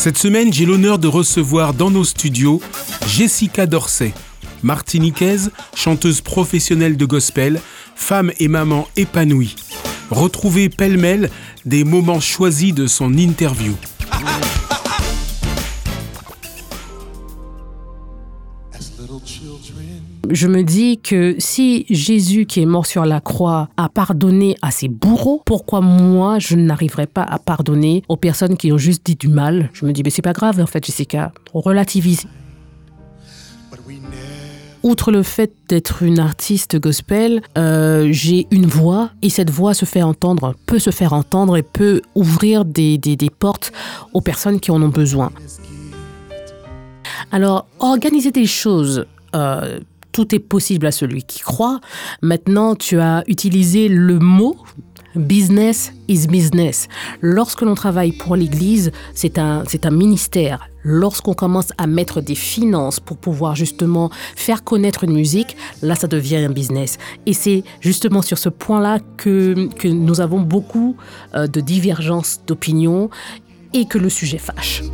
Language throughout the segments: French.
Cette semaine, j'ai l'honneur de recevoir dans nos studios Jessica Dorsey, martiniquaise, chanteuse professionnelle de gospel, femme et maman épanouie. Retrouvez pêle-mêle des moments choisis de son interview. Je me dis que si Jésus qui est mort sur la croix a pardonné à ses bourreaux, pourquoi moi je n'arriverai pas à pardonner aux personnes qui ont juste dit du mal? Je me dis mais c'est pas grave en fait Jessica, relativise. Outre le fait d'être une artiste gospel, euh, j'ai une voix et cette voix se fait entendre, peut se faire entendre et peut ouvrir des, des, des portes aux personnes qui en ont besoin. Alors, organiser des choses, euh, tout est possible à celui qui croit. Maintenant, tu as utilisé le mot Business is business. Lorsque l'on travaille pour l'Église, c'est un, un ministère. Lorsqu'on commence à mettre des finances pour pouvoir justement faire connaître une musique, là, ça devient un business. Et c'est justement sur ce point-là que, que nous avons beaucoup euh, de divergences d'opinion et que le sujet fâche.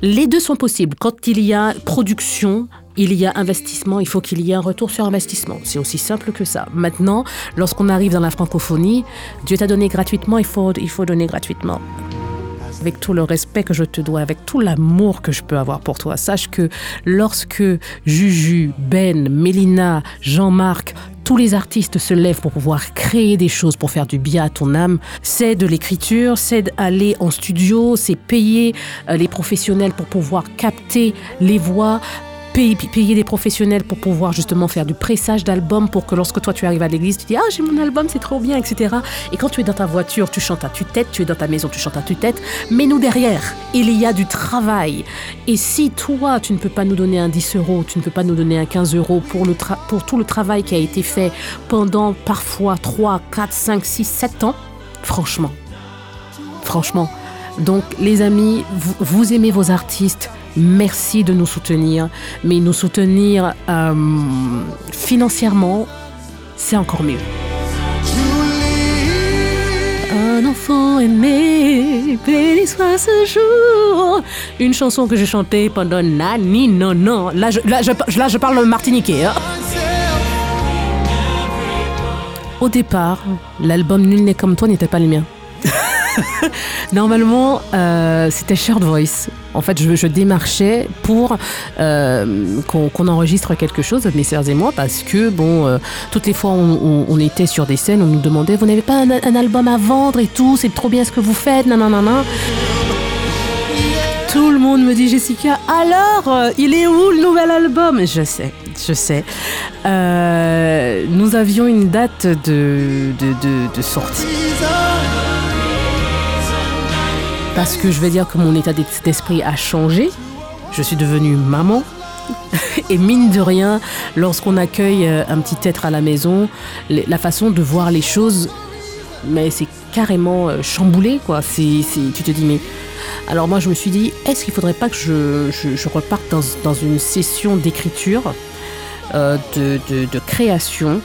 Les deux sont possibles. Quand il y a production, il y a investissement, il faut qu'il y ait un retour sur investissement. C'est aussi simple que ça. Maintenant, lorsqu'on arrive dans la francophonie, Dieu t'a donné gratuitement, il faut, il faut donner gratuitement. Avec tout le respect que je te dois, avec tout l'amour que je peux avoir pour toi, sache que lorsque Juju, Ben, Mélina, Jean-Marc, tous les artistes se lèvent pour pouvoir créer des choses, pour faire du bien à ton âme. C'est de l'écriture, c'est d'aller en studio, c'est payer euh, les professionnels pour pouvoir capter les voix, payer, des professionnels pour pouvoir justement faire du pressage d'albums pour que lorsque toi tu arrives à l'église, tu dis Ah, j'ai mon album, c'est trop bien, etc. Et quand tu es dans ta voiture, tu chantes à tue-tête, tu es dans ta maison, tu chantes à tue-tête. Mais nous derrière, il y a du travail. Et si toi, tu ne peux pas nous donner un 10 euros, tu ne peux pas nous donner un 15 euros pour, le pour tout le travail qui a été fait pendant parfois 3, 4, 5, 6, 7 ans, franchement, franchement. Donc les amis, vous aimez vos artistes, Merci de nous soutenir, mais nous soutenir euh, financièrement, c'est encore mieux. Un enfant aimé, béni soit ce jour. Une chanson que j'ai chantée pendant Nani, non, non. Là, je, là, là, je parle martiniquais. Hein. Au départ, l'album Nul n'est comme toi n'était pas le mien. Normalement, euh, c'était Shared Voice. En fait, je, démarchais pour euh, qu'on enregistre quelque chose, mes sœurs et moi, parce que, bon, euh, toutes les fois on, on, était sur des scènes, on nous demandait Vous n'avez pas un, album à vendre et tout C'est trop bien ce que vous faites, non, non, non, non. Tout le monde me dit Jessica, alors, euh, il est où le nouvel album? Je sais, je sais. Nous avions une date de, de, de sortie parce que je vais dire que mon état d'esprit a changé. Je suis devenue maman. Et mine de rien, lorsqu'on accueille euh, un petit être à la maison, la façon de voir les choses, mais c'est carrément euh, chamboulé, quoi. Tu te dis, mais. Alors moi, je me suis dit, est-ce qu'il faudrait pas que je, reparte dans, une session d'écriture, euh, de, création,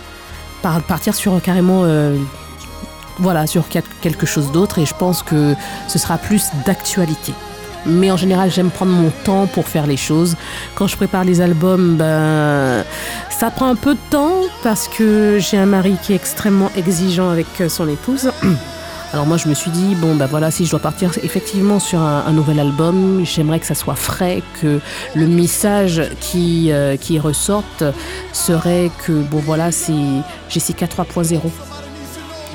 par, partir sur carrément voilà, sur quelque chose d'autre et je pense que ce sera plus d'actualité. Mais en général, j'aime prendre mon temps pour faire les choses. Quand je prépare les albums, ben, ça prend un peu de temps parce que j'ai un mari qui est extrêmement exigeant avec euh, son épouse. Alors moi, je me suis dit, bon, ben voilà, si je dois partir effectivement sur un, nouvel album, j'aimerais que ça soit frais, que le message qui, euh, qui ressorte serait que, bon, voilà, c'est Jessica 3.0.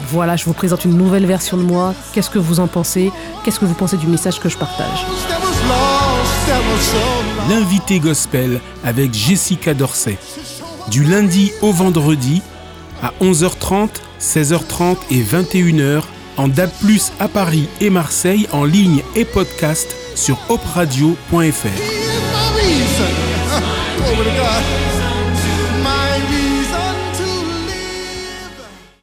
Voilà, je vous présente une nouvelle version de moi. Qu'est-ce que vous en pensez? Qu'est-ce que vous pensez du message que je partage? L'invité gospel avec Jessica Dorsey. Du lundi au vendredi à 11h30, 16h30 et 21h en DAB+, à Paris et Marseille en ligne et podcast sur opradio.fr.